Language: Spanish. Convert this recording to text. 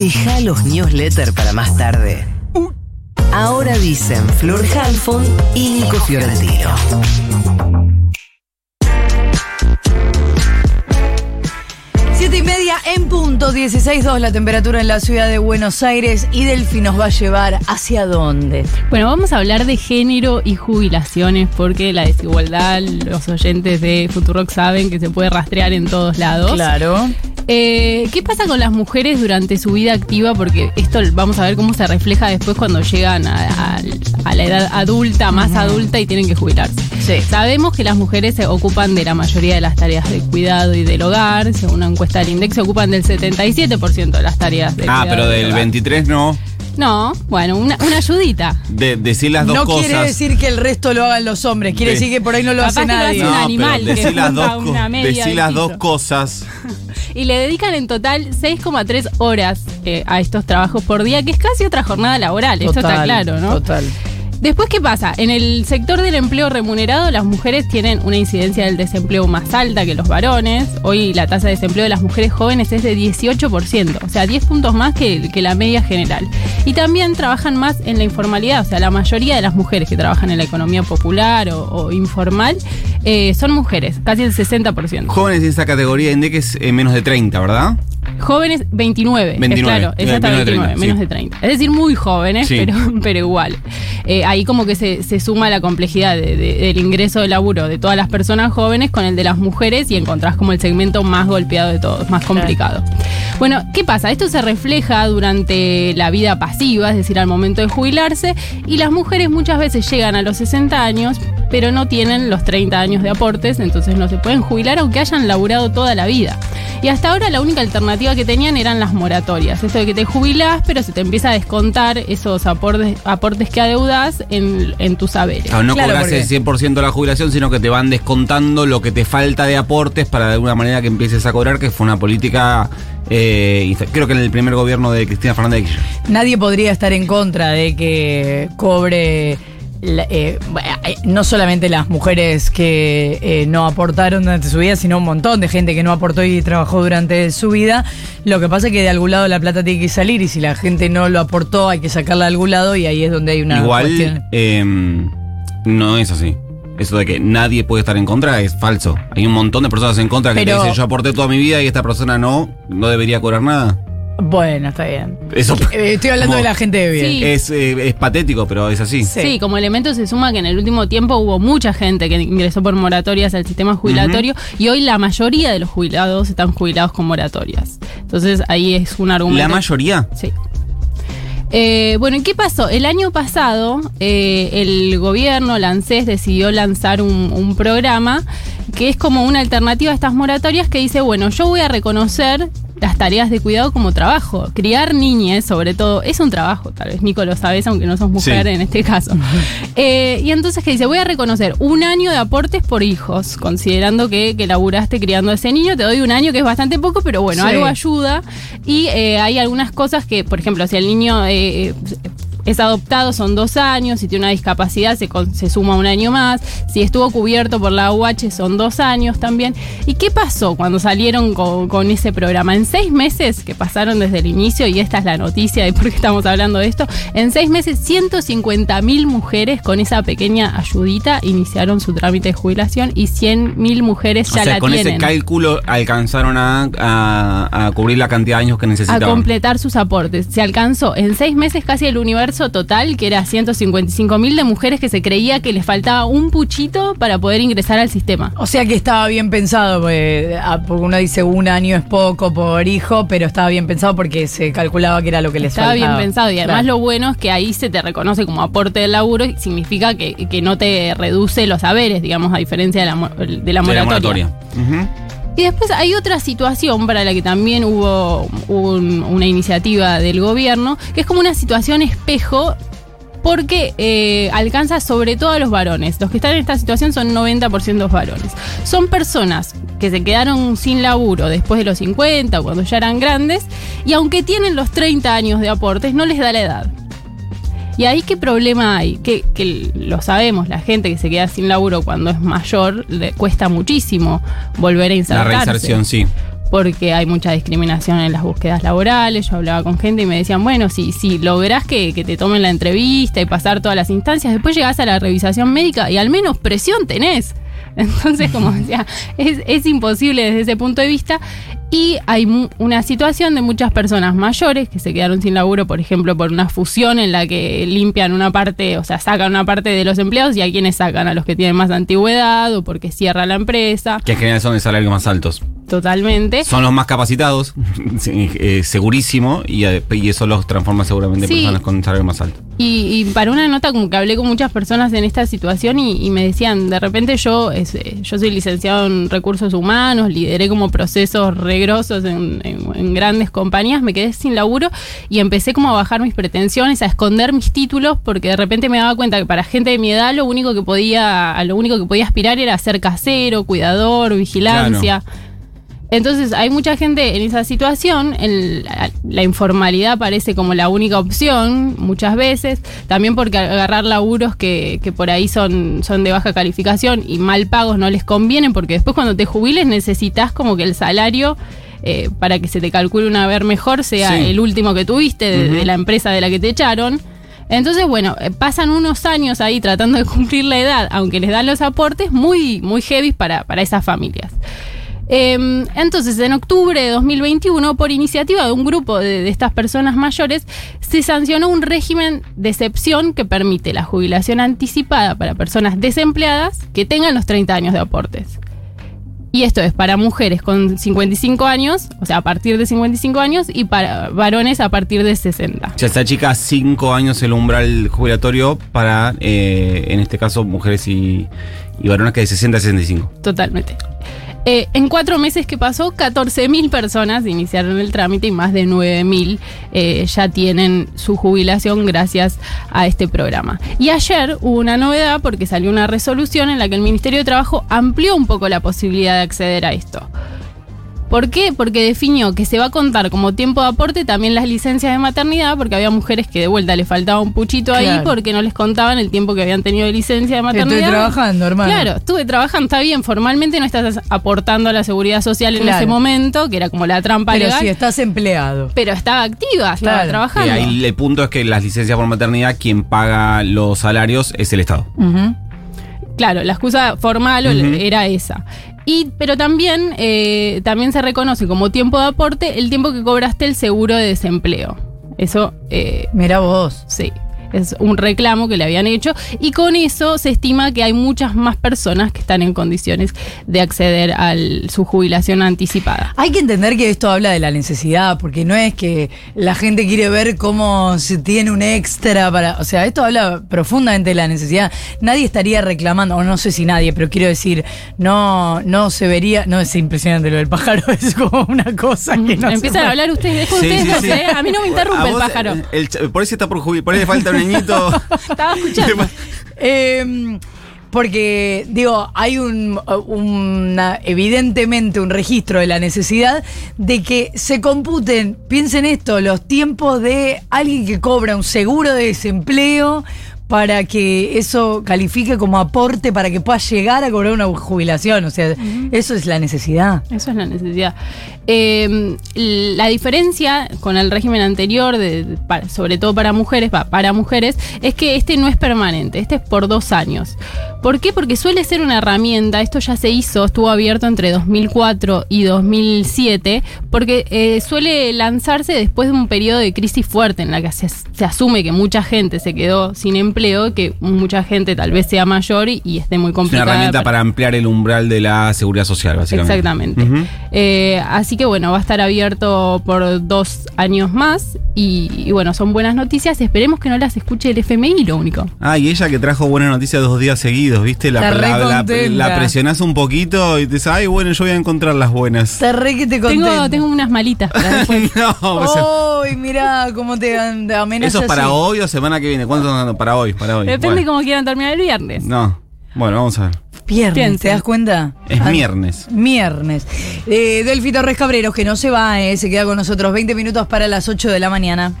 Deja los newsletters para más tarde. Ahora dicen Flor Halfon y Nico Fiorentino. Siete y media en punto, 16.2 la temperatura en la ciudad de Buenos Aires y Delphi nos va a llevar hacia dónde. Bueno, vamos a hablar de género y jubilaciones porque la desigualdad, los oyentes de Futurock saben que se puede rastrear en todos lados. Claro. Eh, ¿Qué pasa con las mujeres durante su vida activa? Porque esto vamos a ver cómo se refleja después cuando llegan a, a- a la edad adulta, más adulta y tienen que jubilarse. Sí. Sabemos que las mujeres se ocupan de la mayoría de las tareas de cuidado y del hogar. Según una encuesta del INDEX, se ocupan del 77% de las tareas de Ah, cuidado pero del hogar. 23 no. No, bueno, una, una ayudita. De, decir las dos no cosas. quiere decir que el resto lo hagan los hombres, quiere decir que por ahí no lo hace que lo hace nadie. un no, animal decí las dos, co- decí de las dos cosas. Y le dedican en total 6,3 horas eh, a estos trabajos por día, que es casi otra jornada laboral. Esto está Total, claro, ¿no? Total. Después, ¿qué pasa? En el sector del empleo remunerado, las mujeres tienen una incidencia del desempleo más alta que los varones. Hoy la tasa de desempleo de las mujeres jóvenes es de 18%, o sea, 10 puntos más que, la media general. Y también trabajan más en la informalidad, o sea, la mayoría de las mujeres que trabajan en la economía popular o, informal eh, son mujeres, casi el 60%. Jóvenes en esa categoría de es eh, menos de 30, ¿verdad? Jóvenes 29, 29, es claro, es hasta menos de 29, 30, menos sí. de 30. Es decir, muy jóvenes, Sí. pero, pero igual. Eh, ahí como que se, se suma la complejidad de- de- del ingreso de laburo de todas las personas jóvenes con el de las mujeres y encontrás como el segmento más golpeado de todos, más complicado. Bueno, ¿qué pasa? Esto se refleja durante la vida pasiva, es decir, al momento de jubilarse, y las mujeres muchas veces llegan a los 60 años, pero no tienen los 30 años de aportes, entonces no se pueden jubilar aunque hayan laburado toda la vida. Y hasta ahora la única alternativa que tenían eran las moratorias. Esto de que te jubilás, pero se te empieza a descontar esos aportes, aportes que adeudás en, en tus saberes. Ah, no Claro, cobras porque- el 100% de la jubilación, sino que te van descontando lo que te falta de aportes para de alguna manera que empieces a cobrar, que fue una política, eh, creo que en el primer gobierno de Cristina Fernández de Kirchner. Nadie podría estar en contra de que cobre la- eh, eh, no solamente las mujeres que eh, no aportaron durante su vida, sino un montón de gente que no aportó y trabajó durante su vida. Lo que pasa es que de algún lado la plata tiene que salir y si la gente no lo aportó hay que sacarla de algún lado y ahí es donde hay una Igual cuestión. eh, no es así. Eso de que nadie puede estar en contra es falso. Hay un montón de personas en contra que Pero- te dicen yo aporté toda mi vida y esta persona no, no debería cobrar nada. Bueno, está bien. Eso Eh, Estoy hablando como- de la gente de bien. Sí. es, eh, es patético, pero es así. Sí. Sí. como elemento se suma que en el último tiempo hubo mucha gente que ingresó por moratorias al sistema jubilatorio y hoy la mayoría de los jubilados están jubilados con moratorias. Entonces ahí es un argumento. La mayoría. Sí. Eh, bueno, ¿y qué pasó? El año pasado eh, el gobierno, la ANSES, decidió lanzar un, un programa que es como una alternativa a estas moratorias que dice, bueno, yo voy a reconocer las tareas de cuidado como trabajo. Criar niñes, sobre todo, es un trabajo, tal vez Nico lo sabes, aunque no sos mujer Sí. en este caso. Eh, y entonces que dice, voy a reconocer un año de aportes por hijos, considerando que, que laburaste criando a ese niño, te doy un año que es bastante poco, pero bueno, Sí. algo ayuda. Y eh, hay algunas cosas que, por ejemplo, si el niño eh, es adoptado son dos años, si tiene una discapacidad se, con- se suma un año más, si estuvo cubierto por la UH son dos años también. ¿Y qué pasó cuando salieron con, con ese programa? En seis meses que pasaron desde el inicio, y esta es la noticia de por qué estamos hablando de esto, en seis meses 150 mil mujeres con esa pequeña ayudita iniciaron su trámite de jubilación y 100 mil mujeres O ya sea, la con tienen. ese cálculo alcanzaron a, a- a cubrir la cantidad de años que a necesitaban. completar sus aportes. Se alcanzó en seis meses casi el universo total, que era 155 mil de mujeres que se creía que les faltaba un puchito para poder ingresar al sistema. O sea que estaba bien pensado, porque, ah, uno dice un año es poco por hijo, pero estaba bien pensado porque se calculaba que era lo que les Estaba bien faltaba. pensado y además Claro. lo bueno es que ahí se te reconoce como aporte del laburo y significa que, que no te reduce los saberes, digamos, a diferencia de la, de la De la moratoria. moratoria. Ujú. Y después hay otra situación para la que también hubo un- una iniciativa del gobierno, que es como una situación espejo porque eh, alcanza sobre todo a los varones. Los que están en esta situación son 90% varones. Son personas que se quedaron sin laburo después de los 50 o cuando ya eran grandes y aunque tienen los 30 años de aportes no les da la edad. Y ahí qué problema hay, que, que lo sabemos, la gente que se queda sin laburo cuando es mayor le cuesta muchísimo volver a La insertarse. reinserción, sí. porque hay mucha discriminación en las búsquedas laborales. Yo hablaba con gente y me decían, bueno, si, si lográs que, que te tomen la entrevista y pasar todas las instancias, después llegás a la revisación médica y al menos presión tenés. Entonces, como decía, es, es imposible desde ese punto de vista. Y hay una situación de muchas personas mayores que se quedaron sin laburo, por ejemplo, por una fusión en la que limpian una parte, o sea, sacan una parte de los empleados y a quienes sacan, a los que tienen más antigüedad o porque cierra la empresa. Que en general son de salarios más altos. Totalmente. Son los más capacitados, eh, segurísimo, y, eh, y eso los transforma seguramente en Sí. personas con salario más alto. Y, y para una nota como que hablé con muchas personas en esta situación y, y me decían, de repente yo, es, eh, yo soy licenciado en recursos humanos, lideré como procesos regrosos en, en- en grandes compañías, me quedé sin laburo y empecé como a bajar mis pretensiones, a esconder mis títulos, porque de repente me daba cuenta que para gente de mi edad lo único que podía, a lo único que podía aspirar era ser casero, cuidador, vigilancia. Entonces hay mucha gente en esa situación, el- la, la informalidad parece como la única opción muchas veces, también porque agarrar laburos que, que por ahí son, son de baja calificación y mal pagos no les convienen, porque después cuando te jubiles necesitas como que el salario... eh, para que se te calcule una ver mejor sea Sí. el último que tuviste de, de la empresa de la que te echaron. Entonces, bueno, eh, pasan unos años ahí tratando de cumplir la edad, aunque les dan los aportes muy, muy heavy para, para esas familias. Eh, entonces, en octubre de 2021, por iniciativa de un grupo de, de estas personas mayores, se sancionó un régimen de excepción que permite la jubilación anticipada para personas desempleadas que tengan los 30 años de aportes. Y esto es para mujeres con 55 años, o sea, a partir de 55 años, y para varones a partir de 60. O sea, esta chica, cinco años el umbral jubilatorio para, eh, en este caso, mujeres y, y varones que de 60 a 65. Totalmente. Eh, en cuatro meses que pasó, 14.000 personas iniciaron el trámite y más de 9.000 eh, ya tienen su jubilación gracias a este programa. Y ayer hubo una novedad porque salió una resolución en la que el Ministerio de Trabajo amplió un poco la posibilidad de acceder a esto. ¿Por qué? Porque definió que se va a contar como tiempo de aporte también las licencias de maternidad, porque había mujeres que de vuelta le faltaba un puchito ahí Claro. porque no les contaban el tiempo que habían tenido de licencia de maternidad. Estoy trabajando, hermano. Claro, estuve trabajando, está bien, formalmente no estás aportando a la seguridad social en ese momento, que era como la trampa Pero legal, si estás empleado. pero estaba activa, estaba Claro. trabajando. Eh, ahí el punto es que las licencias por maternidad, quien paga los salarios es el Estado. Claro, la excusa formal era esa. Y, pero también, eh, también se reconoce como tiempo de aporte el tiempo que cobraste el seguro de desempleo. Eso eh, Mira vos. Sí, es un reclamo que le habían hecho y con eso se estima que hay muchas más personas que están en condiciones de acceder a su jubilación anticipada. Hay que entender que esto habla de la necesidad, porque no es que la gente quiere ver cómo se tiene un extra para. O sea, esto habla profundamente de la necesidad. Nadie estaría reclamando, o no sé si nadie, pero quiero decir, no, no se vería. No es impresionante lo del pájaro, es como una cosa que no se Empiezan a hablar ustedes, ustedes dos, ¿eh? A mí no me interrumpe A el vos, pájaro. el por se está por jubilar, por ahí falta Estaba escuchando. Eh, porque, digo, hay un, una- evidentemente un registro de la necesidad de que se computen, piensen esto, los tiempos de alguien que cobra un seguro de desempleo para que eso califique como aporte para que pueda llegar a cobrar una jubilación. O sea, eso es la necesidad. Eso es la necesidad. Eh, la diferencia con el régimen anterior, de, de- pa- sobre todo para mujeres, pa- para mujeres, es que este no es permanente, este es por dos años. ¿Por qué? Porque suele ser una herramienta, esto ya se hizo, estuvo abierto entre 2004 y 2007, porque eh, suele lanzarse después de un periodo de crisis fuerte en la que se, se asume que mucha gente se quedó sin empleo, que mucha gente tal vez sea mayor y, y esté muy Es una complicada. herramienta para ampliar el umbral de la seguridad social, básicamente. Exactamente. Eh, así que bueno, va a estar abierto por dos años más y, y bueno, son buenas noticias. Esperemos que no las escuche el FMI, lo único. Ah, y ella que trajo buenas noticias dos días seguidos, ¿viste? La, la, la- contenta. la presionás un poquito y te dices, ay, bueno, yo voy a encontrar las buenas. Está re que te. Tengo, tengo unas malitas para después. no, o sea, Uy, mirá cómo te, te amenazas. ¿Eso es para así. hoy o semana que viene? ¿Cuánto están dando? Para hoy, para hoy. Depende Bueno. cómo quieran terminar el viernes. No. Bueno, vamos a ver. Viernes. ¿te das cuenta? Es Ah, viernes. Viernes. Eh, Delfi Torres Cabreros, que no se va, eh, se queda con nosotros 20 minutos para las 8 de la mañana.